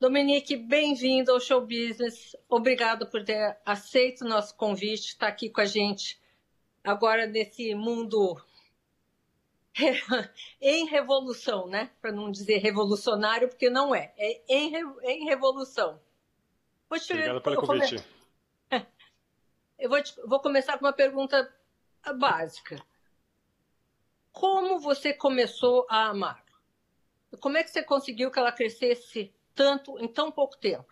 Dominique, bem-vindo ao Show Business. Obrigado por ter aceito o nosso convite, estar aqui com a gente agora nesse mundo em revolução, né? Para não dizer revolucionário, porque não é. É em, em revolução. Vou te... Obrigado pelo convite. Eu vou, te... vou começar com uma pergunta básica. Como você começou a amar? Como é que você conseguiu que ela crescesse tanto em tão pouco tempo?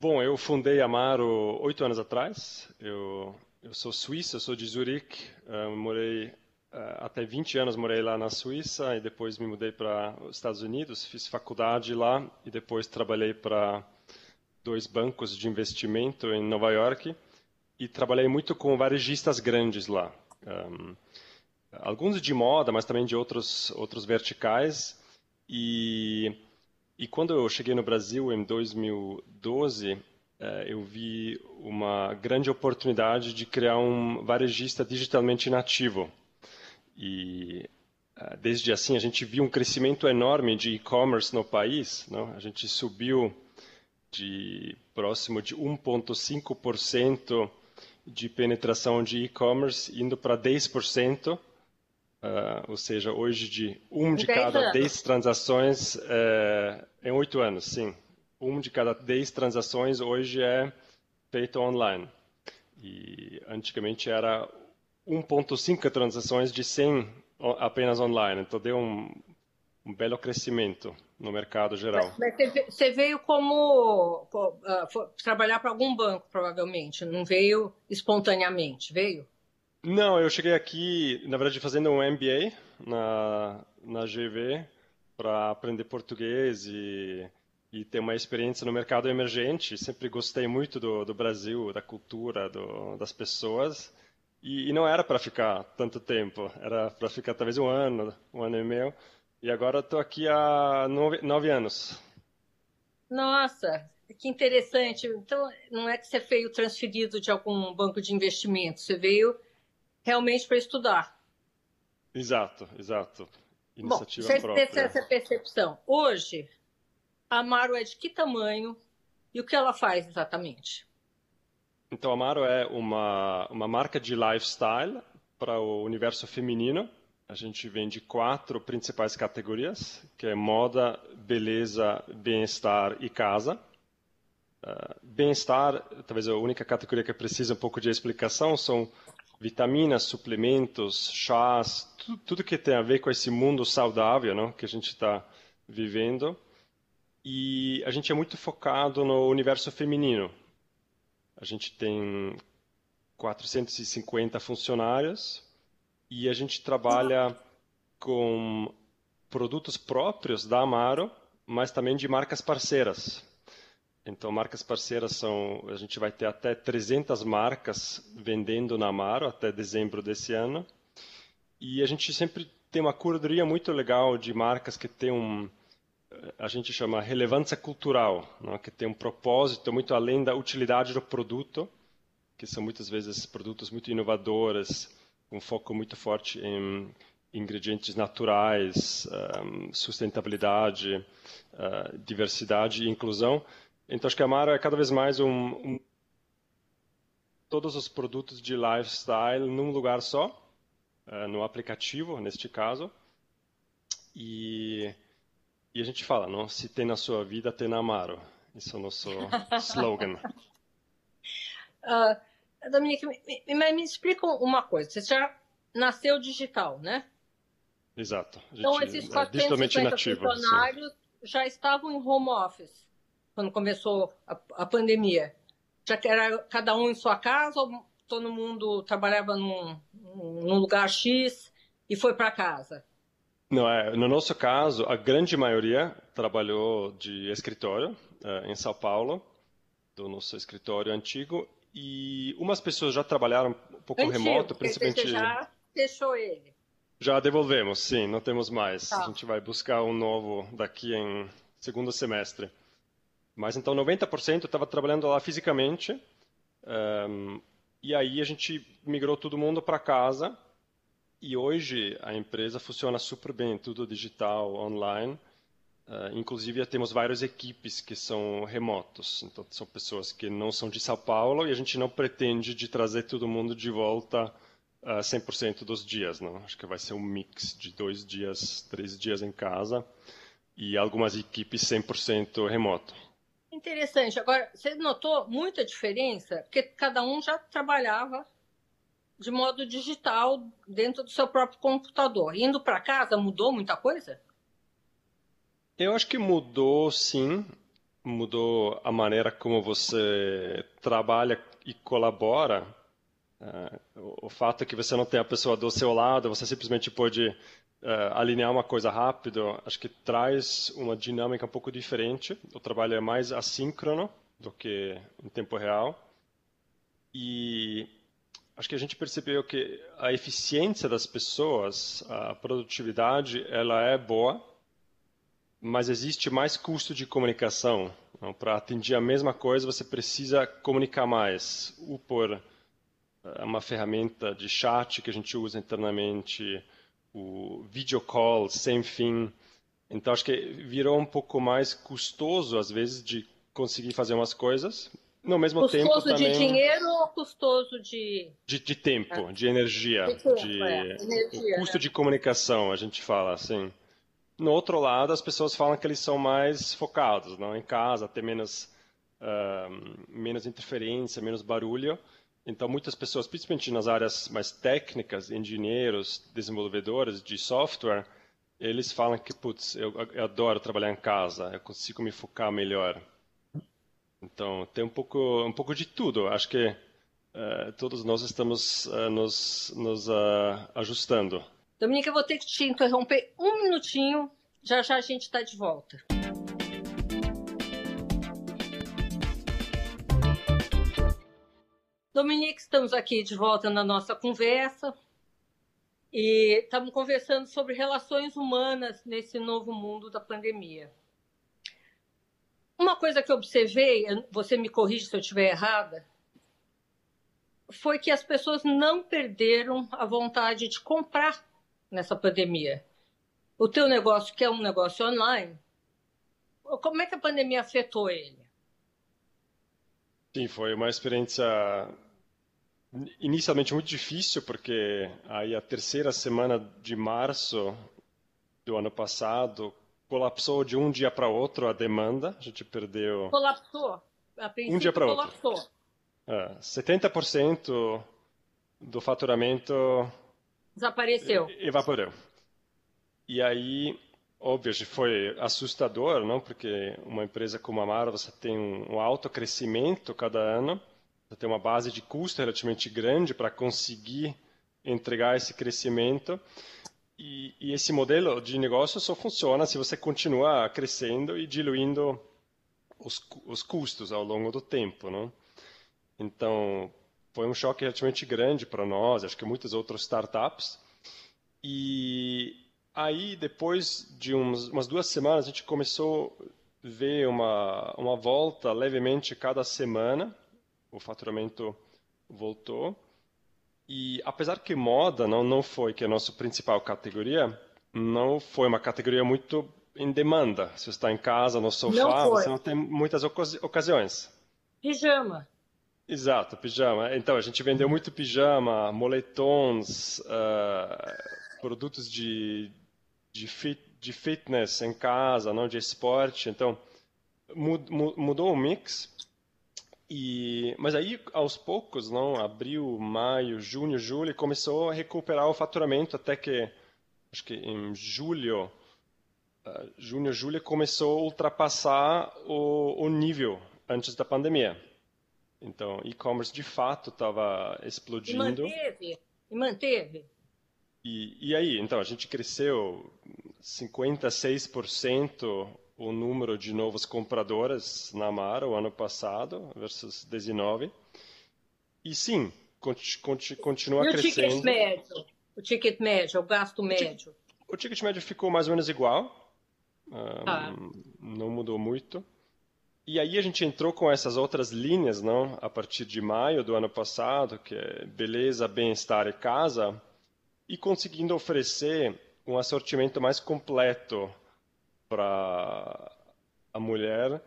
Bom, eu fundei a Amaro oito anos atrás. Eu, eu sou suíço, eu sou de Zurique. Uh, morei uh, até 20 anos morei lá na Suíça e depois me mudei para os Estados Unidos. Fiz faculdade lá e depois trabalhei para dois bancos de investimento em Nova York e trabalhei muito com varejistas grandes lá. Um, alguns de moda, mas também de outros, outros verticais. E, e quando eu cheguei no Brasil em 2012, eh, eu vi uma grande oportunidade de criar um varejista digitalmente nativo. E eh, desde assim a gente viu um crescimento enorme de e-commerce no país. Não? A gente subiu de próximo de 1,5% de penetração de e-commerce, indo para 10%. Uh, ou seja, hoje de um de cada dez transações é, em oito anos, sim. Um de cada dez transações hoje é feito online. E antigamente era 1.5 transações de 100 apenas online. Então deu um, um belo crescimento no mercado geral. Mas, você veio como uh, trabalhar para algum banco, provavelmente. Não veio espontaneamente, veio? Não, eu cheguei aqui, na verdade, fazendo um MBA na, na GV para aprender português e, e ter uma experiência no mercado emergente. Sempre gostei muito do, do Brasil, da cultura, do, das pessoas. E, e não era para ficar tanto tempo, era para ficar talvez um ano, um ano e meio. E agora estou aqui há nove, nove anos. Nossa, que interessante. Então, não é que você veio transferido de algum banco de investimento, você veio realmente para estudar. Exato, exato. Iniciativa Bom, própria. Essa percepção. Hoje, a Amaro é de que tamanho e o que ela faz exatamente? Então, a Amaro é uma, uma marca de lifestyle para o universo feminino. A gente vende quatro principais categorias, que é moda, beleza, bem-estar e casa. Uh, bem-estar, talvez a única categoria que precisa um pouco de explicação, são vitaminas, suplementos, chás, tudo, tudo, que tem a ver com esse mundo saudável não? que a gente está vivendo. E a gente é muito focado no universo feminino. A gente tem 450 funcionários e a gente trabalha com produtos próprios da Amaro, mas também de marcas parceiras. Então, marcas parceiras são, a gente vai ter até 300 marcas vendendo na Amaro até dezembro desse ano. E a gente sempre tem uma curadoria muito legal de marcas que tem um, a gente chama relevância cultural, né? que tem um propósito muito além da utilidade do produto, que são muitas vezes produtos muito inovadores, com foco muito forte em ingredientes naturais, sustentabilidade, diversidade e inclusão. Então, acho que a Amaro é cada vez mais um, um todos os produtos de lifestyle num lugar só, uh, no aplicativo, neste caso. E, e a gente fala, não? se tem na sua vida, tem na Amaro. Esse é o nosso slogan. Uh, Dominique, me, me, me explica uma coisa. Você já nasceu digital, né? Exato. Então, esses 450 é funcionários sim. já estavam em home office quando começou a, a pandemia? Já era cada um em sua casa ou todo mundo trabalhava num, num lugar X e foi para casa? Não, é, no nosso caso, a grande maioria trabalhou de escritório é, em São Paulo, do nosso escritório antigo, e umas pessoas já trabalharam um pouco antigo, remoto, principalmente. Você já deixou ele? Já devolvemos, sim, não temos mais. Tá. A gente vai buscar um novo daqui em segundo semestre. Mas então 90% estava trabalhando lá fisicamente. Um, e aí a gente migrou todo mundo para casa. E hoje a empresa funciona super bem, tudo digital, online. Uh, inclusive, temos várias equipes que são remotos. Então, são pessoas que não são de São Paulo e a gente não pretende de trazer todo mundo de volta uh, ah, 100% dos dias. Não? Acho que vai ser um mix de dois dias, três dias em casa e algumas equipes 100% remoto. Interessante. Agora, você notou muita diferença? Porque cada um já trabalhava de modo digital dentro do seu próprio computador. Indo para casa, mudou muita coisa? Eu acho que mudou, sim. Mudou a maneira como você trabalha e colabora. Uh, o fato é que você não tem a pessoa do seu lado, você simplesmente pode uh, alinhar uma coisa rápido, acho que traz uma dinâmica um pouco diferente. O trabalho é mais assíncrono do que em tempo real. E acho que a gente percebeu que a eficiência das pessoas, a produtividade, ela é boa, mas existe mais custo de comunicação. Então, para atingir a mesma coisa, você precisa comunicar mais. O por é uma ferramenta de chat que a gente usa internamente, o video call sem fim. Então, acho que virou um pouco mais custoso, às vezes, de conseguir fazer umas coisas. No mesmo custoso tempo Custoso de dinheiro ou custoso de... De, de tempo, de energia. De, tempo, de... É. energia, o custo né? de comunicação, a gente fala assim. No outro lado, as pessoas falam que eles são mais focados, não em casa, ter menos uh, menos interferência, menos barulho. Então, muitas pessoas, principalmente nas áreas mais técnicas, engenheiros, desenvolvedores de software, eles falam que, putz, eu, eu adoro trabalhar em casa, eu consigo me focar melhor. Então, tem um pouco, um pouco de tudo. Acho que uh, todos nós estamos uh, nos, nos uh, ajustando. Dominica, eu vou ter que te interromper um minutinho. Já já a gente está de volta. Dominique, estamos aqui de volta na nossa conversa e estamos conversando sobre relações humanas nesse novo mundo da pandemia. Uma coisa que eu observei, você me corrige se eu estiver errada, foi que as pessoas não perderam a vontade de comprar nessa pandemia. O teu negócio, que é um negócio online, como é que a pandemia afetou ele? Sim, foi uma experiência inicialmente muito difícil, porque aí a terceira semana de março do ano passado colapsou de um dia para outro a demanda, a gente perdeu... Colapsou? um dia para outro. Colapsou. É, 70% do faturamento Desapareceu. Evaporou. E aí, óbvio, foi assustador, não? Porque uma empresa como a Mara, você tem um, um alto crescimento cada ano, você tem uma base de custo relativamente grande para conseguir entregar esse crescimento. E, e, esse modelo de negócio só funciona se você continua crescendo e diluindo os, os custos ao longo do tempo, não? Então, foi um choque relativamente grande para nós, acho que muitas outras startups. E aí, depois de uns, umas duas semanas, a gente começou a ver uma, uma volta levemente cada semana. O faturamento voltou. E apesar que moda não, não foi que é a nossa principal categoria, não foi uma categoria muito em demanda. Se você está em casa, no sofá, não você não tem muitas ocasiões. Pijama. Exato, pijama. Então, a gente vendeu muito pijama, moletons, uh, produtos de, de, fit, de, fitness em casa, não de esporte. Então, mudou o mix. E, mas aí, aos poucos, não, abril, maio, junho, julho, começou a recuperar o faturamento até que, acho que em julho, uh, junho, julho, começou a ultrapassar o, o nível antes da pandemia. Então, e-commerce de fato estava explodindo. E manteve. E manteve. E, e aí, então, a gente cresceu 56% o número de novas compradoras na Mara o ano passado versus 19. E sim, continua e crescendo. O ticket médio, o ticket médio, o gasto médio. O, ticket médio ficou mais ou menos igual. Um, ah. Não mudou muito. E aí a gente entrou com essas outras linhas, não? A partir de maio do ano passado, que é beleza, bem-estar e casa, e conseguindo oferecer um assortimento mais completo para a mulher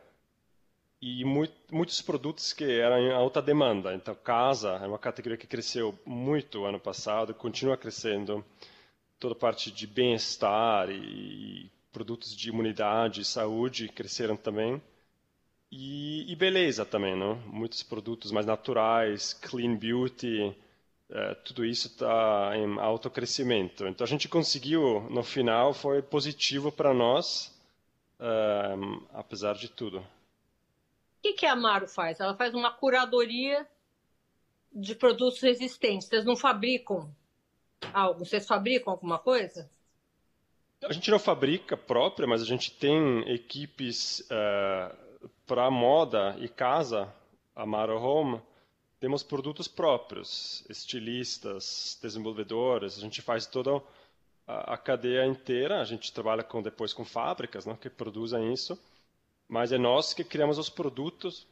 e muito, muitos produtos que eram em alta demanda. Então, casa é uma categoria que cresceu muito ano passado, continua crescendo. Toda parte de bem-estar e produtos de imunidade e saúde cresceram também. E, e, beleza também, não? Muitos produtos mais naturais, clean beauty, é, tudo isso está em alto crescimento. Então a gente conseguiu, no final, foi positivo para nós, apesar de tudo. O que, que a Amaro faz? Ela faz uma curadoria de produtos existentes. Vocês não fabricam algo? Vocês fabricam alguma coisa? A gente não fabrica própria, mas a gente tem equipes uh, para moda e casa, a Maro Home, temos produtos próprios, estilistas, desenvolvedores, a gente faz toda a, cadeia inteira, a gente trabalha com, depois com fábricas né, que produzem isso, mas é nós que criamos os produtos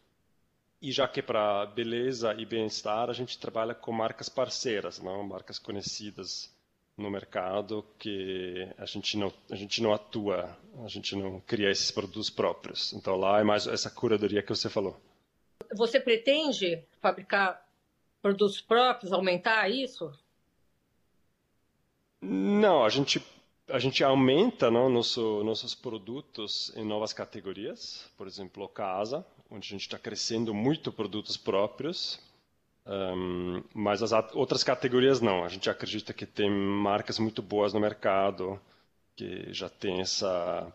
e já que para beleza e bem-estar a gente trabalha com marcas parceiras, não marcas conhecidas no mercado que a gente não a gente não atua, a gente não cria esses produtos próprios. Então lá é mais essa curadoria que você falou. Você pretende fabricar produtos próprios, aumentar isso? Não, a gente a gente aumenta não, nosso, nossos produtos em novas categorias, por exemplo, casa, onde a gente está crescendo muito produtos próprios. Um, mas as outras categorias não. A gente acredita que tem marcas muito boas no mercado, que já tem essa.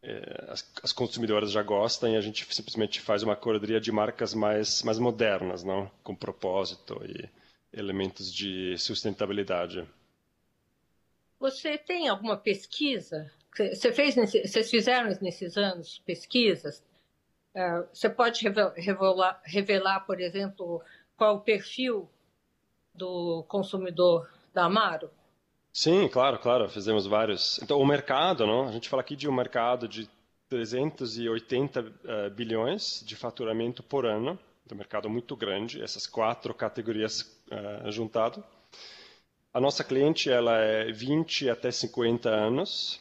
É, as, as, consumidoras já gostam e a gente simplesmente faz uma curadoria de marcas mais, mais modernas, não? com propósito e elementos de sustentabilidade. Você tem alguma pesquisa? Você fez, vocês fizeram nesses anos pesquisas? É, você pode revelar, revelar por exemplo, qual o perfil do consumidor da Amaro? Sim, claro, claro, fizemos vários. Então, o mercado, não? a gente fala aqui de um mercado de 380 uh, eh, bilhões de faturamento por ano, um mercado muito grande, essas quatro categorias uh, juntado. A nossa cliente ela é 20 até 50 anos,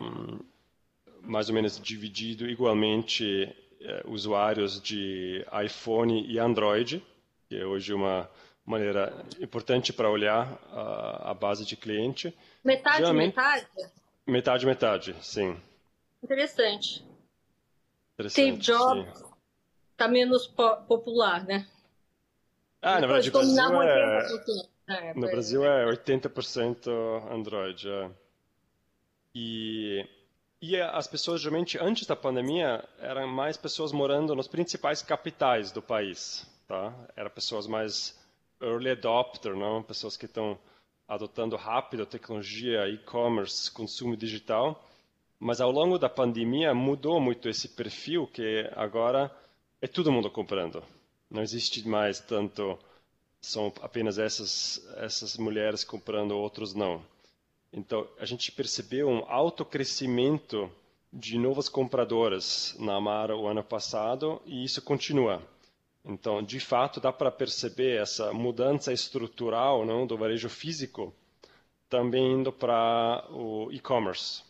um, mais ou menos dividido igualmente eh, usuários de iPhone e Android, que é hoje uma maneira importante para olhar a, a, base de cliente. Metade, Geralmente, metade? Metade, metade, sim. Interessante. Interessante Steve Jobs está menos po popular, né? Ah, na verdade, o Brasil é... é... no Brasil é 80% Android. É. E e as pessoas, geralmente, antes da pandemia, eram mais pessoas morando nos principais capitais do país. Tá? Eram pessoas mais early adopter, não? pessoas que estão adotando rápido a tecnologia, e-commerce, consumo digital. Mas ao longo da pandemia mudou muito esse perfil, que agora é todo mundo comprando. Não existe mais tanto são apenas essas essas mulheres comprando, outros não. Então, a gente percebeu um alto crescimento de novas compradoras na Amara o ano passado e isso continua. Então, de fato, dá para perceber essa mudança estrutural não, do varejo físico também indo para o e-commerce.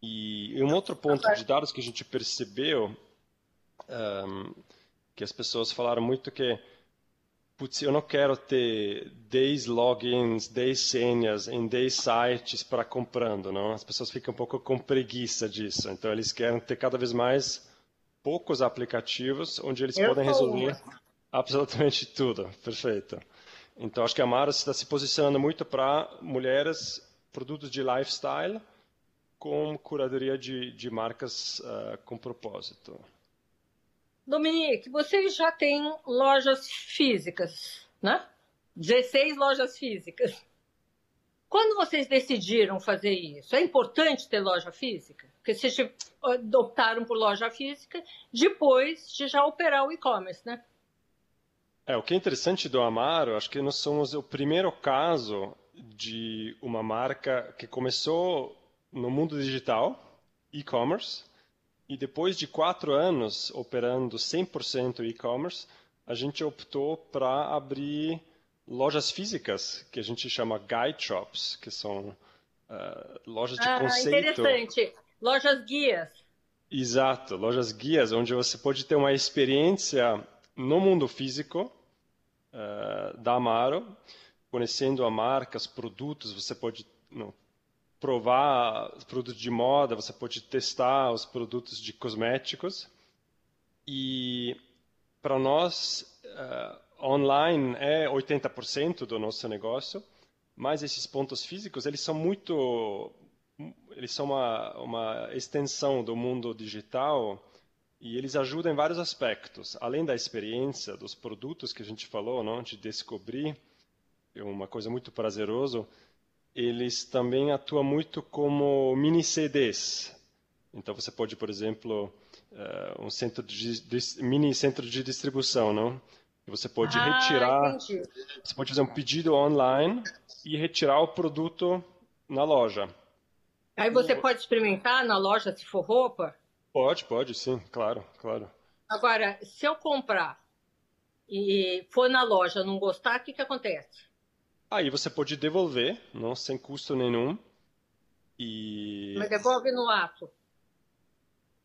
E um outro ponto de dados que a gente percebeu, um, que as pessoas falaram muito que putz, eu não quero ter 10 logins, 10 senhas em 10 sites para comprando, não? As pessoas ficam um pouco com preguiça disso. Então, eles querem ter cada vez mais poucos aplicativos onde eles eu podem resolver absolutamente tudo. Perfeito. Então, acho que a Mara está se posicionando muito para mulheres, produtos de lifestyle, com curadoria de, de marcas uh, com propósito. Dominique, vocês já têm lojas físicas, né? 16 lojas físicas. Quando vocês decidiram fazer isso? É importante ter loja física? Porque vocês optaram por loja física depois de já operar o e-commerce, né? É, o que é interessante do Amaro, acho que nós somos o primeiro caso de uma marca que começou no mundo digital, e-commerce, e depois de quatro anos operando 100% e-commerce, a gente optou para abrir lojas físicas, que a gente chama guide shops, que são uh, lojas de ah, conceito. Interessante. Lojas guias. Exato, lojas guias, onde você pode ter uma experiência no mundo físico uh, da Amaro, conhecendo a marca, os produtos, você pode não, provar os produtos de moda, você pode testar os produtos de cosméticos. E para nós, uh, online é 80% do nosso negócio, mas esses pontos físicos, eles são muito eles são uma, uma extensão do mundo digital e eles ajudam em vários aspectos. Além da experiência dos produtos que a gente falou, não, de descobrir, é uma coisa muito prazeroso, eles também atuam muito como mini CDs. Então você pode, por exemplo, uh, um centro de, de, mini centro de distribuição, não? Você pode ah, retirar, entendi. você pode fazer um pedido online e retirar o produto na loja. Aí você pode experimentar na loja se for roupa? Pode, pode, sim, claro, claro. Agora, se eu comprar e for na loja não gostar, o que, que acontece? Aí você pode devolver, não sem custo nenhum. E... Mas devolve no ato.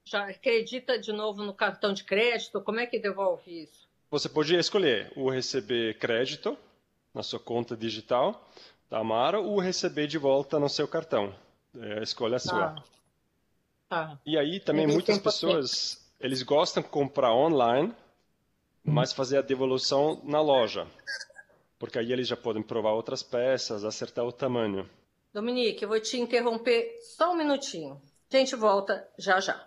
Já acredita de novo no cartão de crédito? Como é que devolve isso? Você pode escolher o receber crédito na sua conta digital da Amaro ou receber de volta no seu cartão. É, a escolha é sua. Ah. Ah. E aí também muitas pessoas, eles gostam de comprar online, mas fazer a devolução na loja. Porque aí eles já podem provar outras peças, acertar o tamanho. Dominique, eu vou te interromper só um minutinho. A gente volta já já.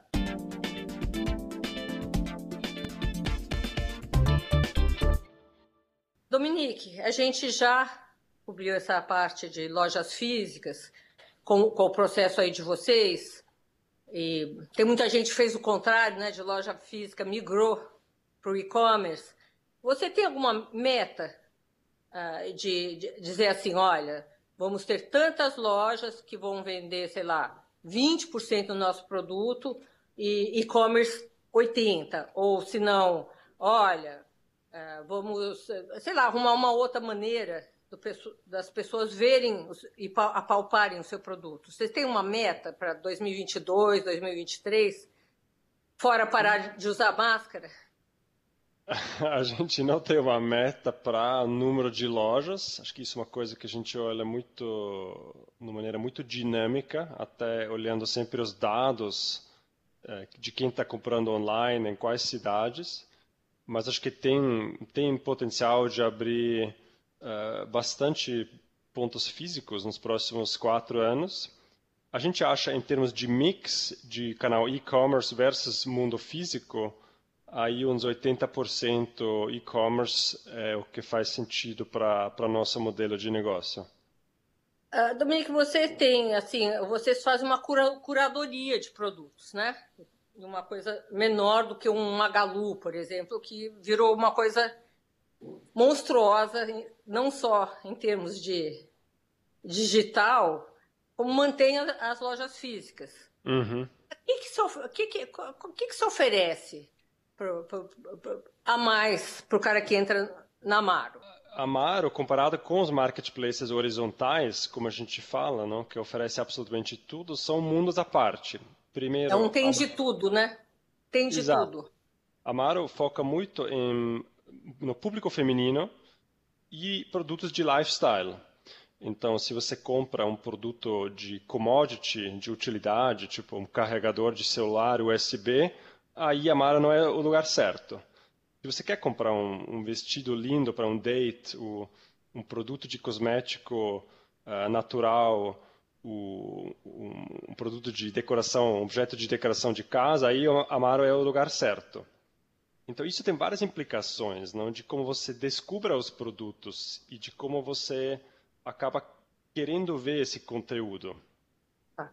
Dominique, a gente já cobriu essa parte de lojas físicas com, com o processo aí de vocês. E tem muita gente que fez o contrário, né? De loja física, migrou para o e-commerce. Você tem alguma meta uh, de, dizer assim, olha, vamos ter tantas lojas que vão vender, sei lá, 20% do nosso produto e e-commerce 80%. Ou se não, olha, uh, vamos, sei lá, arrumar uma outra maneira das pessoas verem e apalparem o seu produto? Vocês têm uma meta para 2022, 2023? Fora parar de usar máscara? A gente não tem uma meta para número de lojas. Acho que isso é uma coisa que a gente olha muito, de maneira muito dinâmica, até olhando sempre os dados é, de quem está comprando online, em quais cidades. Mas acho que tem, tem potencial de abrir uh, bastante pontos físicos nos próximos quatro anos. A gente acha, em termos de mix de canal e-commerce versus mundo físico, aí uns 80% e-commerce é o que faz sentido para o nosso modelo de negócio. Uh, Dominique, você tem, assim, vocês fazem uma cura, curadoria de produtos, né? Uma coisa menor do que um Magalu, por exemplo, que virou uma coisa monstruosa, não só em termos de digital, como mantém as lojas físicas. Uhum. O que, que, se, que, que, que, que se oferece pro, pro, pro, a mais para o cara que entra na Amaro? Amaro, comparado com os marketplaces horizontais, como a gente fala, não, que oferece absolutamente tudo, são mundos à parte. Primeiro, não tem de tudo, né? Tem de Exato. tudo. Amaro foca muito em no público feminino e produtos de lifestyle. Então, se você compra um produto de commodity, de utilidade, tipo um carregador de celular USB, a Mara não é o lugar certo. Se você quer comprar um, um vestido lindo para um date, o, um produto de cosmético uh, natural, o, um, um, produto de decoração, um objeto de decoração de casa, aí a Amaro é o lugar certo. Então, isso tem várias implicações, não? de como você descubra os produtos e de como você acaba querendo ver esse conteúdo. Tá.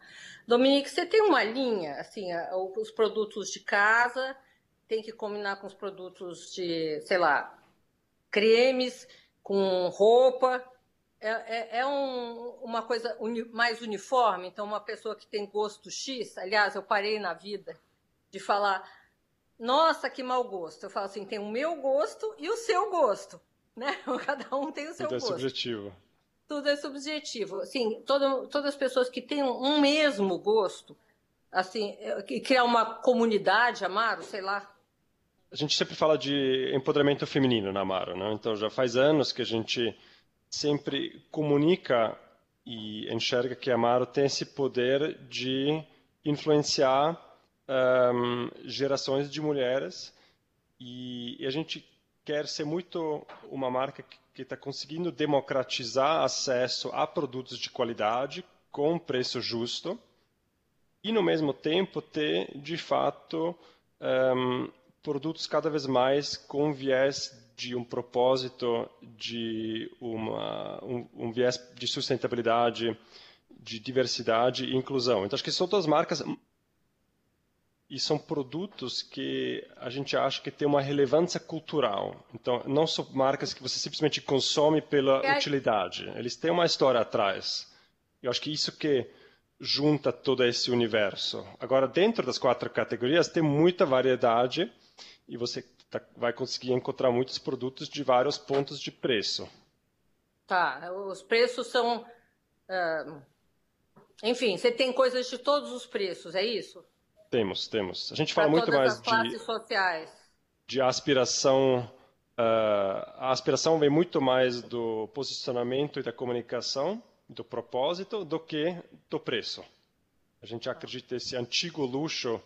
Dominique, você tem uma linha, assim, os produtos de casa tem que combinar com os produtos de, sei lá, cremes, com roupa. É, é, é um, uma coisa uni, mais uniforme. Então, uma pessoa que tem gosto X, aliás, eu parei na vida de falar nossa, que mau gosto. Eu falo assim, tem o meu gosto e o seu gosto, né? Cada um tem o seu então gosto. É subjetivo. Tudo é subjetivo. Assim, todo, todas as pessoas que têm um mesmo gosto, assim, criar uma comunidade, Amaro, sei lá. A gente sempre fala de empoderamento feminino na Amaro, né? Então já faz anos que a gente sempre comunica e enxerga que a Amaro tem esse poder de influenciar um, gerações de mulheres e, e, a gente quer ser muito uma marca que está conseguindo democratizar acesso a produtos de qualidade com preço justo e no mesmo tempo ter de fato um, produtos cada vez mais com viés de um propósito, de uma, um, um, viés de sustentabilidade, de diversidade e inclusão. Então, acho que são todas marcas e são produtos que a gente acha que tem uma relevância cultural. Então, não são marcas que você simplesmente consome pela é. utilidade. Eles têm uma história atrás. Eu acho que isso que junta todo esse universo. Agora, dentro das quatro categorias, tem muita variedade e você tá, vai conseguir encontrar muitos produtos de vários pontos de preço. Tá, os preços são. Uh, enfim, você tem coisas de todos os preços, é isso? Temos, temos. A gente fala muito mais de, sociais. de aspiração. Uh, a aspiração vem muito mais do posicionamento e da comunicação, do propósito, do que do preço. A gente acredita que esse antigo luxo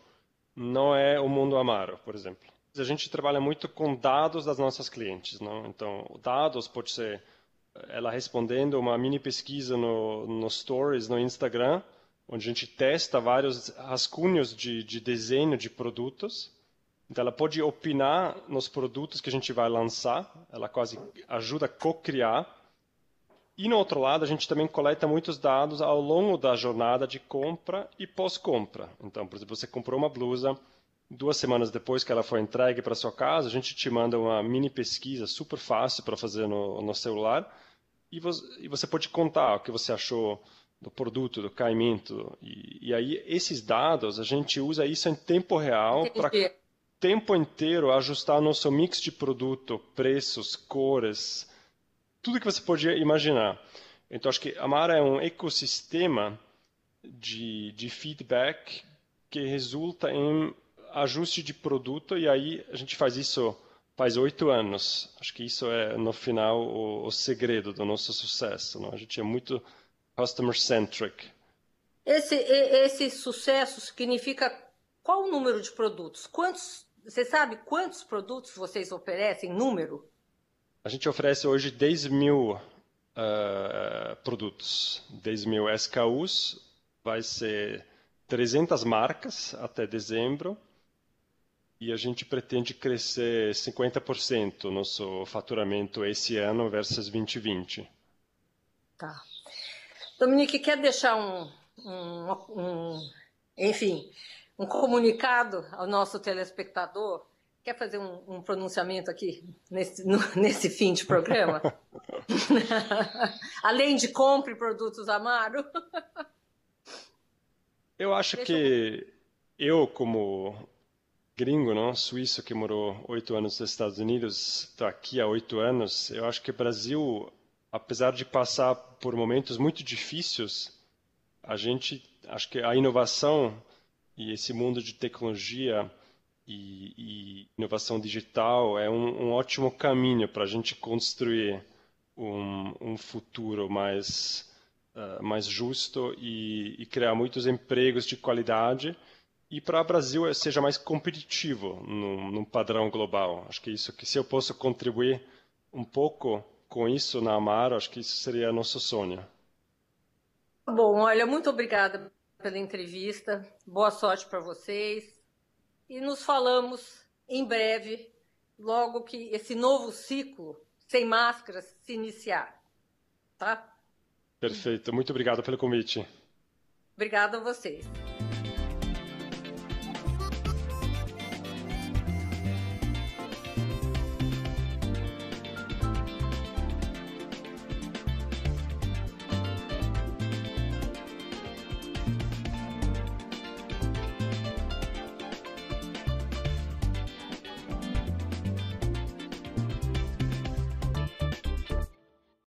não é o mundo amaro, por exemplo a gente trabalha muito com dados das nossas clientes. Não? Então, dados pode ser ela respondendo uma mini pesquisa no, no Stories, no Instagram, onde a gente testa vários rascunhos de, de desenho de produtos. Então, ela pode opinar nos produtos que a gente vai lançar, ela quase ajuda a co-criar. E, no outro lado, a gente também coleta muitos dados ao longo da jornada de compra e pós-compra. Então, por exemplo, você comprou uma blusa, duas semanas depois que ela foi entregue para sua casa, a gente te manda uma mini pesquisa super fácil para fazer no, no celular e e você, pode contar o que você achou do produto, do caimento. E, e aí, esses dados, a gente usa isso em tempo real para tempo inteiro ajustar nosso mix de produto, preços, cores, tudo que você podia imaginar. Então, acho que a Mara é um ecossistema de, de feedback que resulta em ajuste de produto e aí a gente faz isso faz oito anos. Acho que isso é, no final, o, o segredo do nosso sucesso. Não? A gente é muito customer-centric. Esse, esse sucesso significa qual o número de produtos? Quantos, você sabe quantos produtos vocês oferecem, número? A gente oferece hoje 10 mil uh, produtos, 10 mil SKUs, vai ser 300 marcas até dezembro, e a gente pretende crescer 50% nosso faturamento esse ano versus 2020. Tá. Dominique, quer deixar um, um, um, enfim, um comunicado ao nosso telespectador? Quer fazer um, um pronunciamento aqui nesse, no, nesse fim de programa? Além de compre produtos Amaro? eu acho Deixa que eu... eu, como gringo, não? Suíço que morou oito anos nos Estados Unidos, está aqui há oito anos. Eu acho que o Brasil, apesar de passar por momentos muito difíceis, a gente, acho que a inovação e esse mundo de tecnologia e, e inovação digital é um, um ótimo caminho para a gente construir um, um futuro mais uh, mais justo e, e criar muitos empregos de qualidade e para o Brasil seja mais competitivo num, padrão global. Acho que isso que se eu posso contribuir um pouco com isso na Amaro, acho que isso seria nosso sonho. Bom, olha, muito obrigada pela entrevista. Boa sorte para vocês. E nos falamos em breve, logo que esse novo ciclo sem máscaras se iniciar. Tá? Perfeito. Muito obrigado pelo convite. Obrigada a vocês.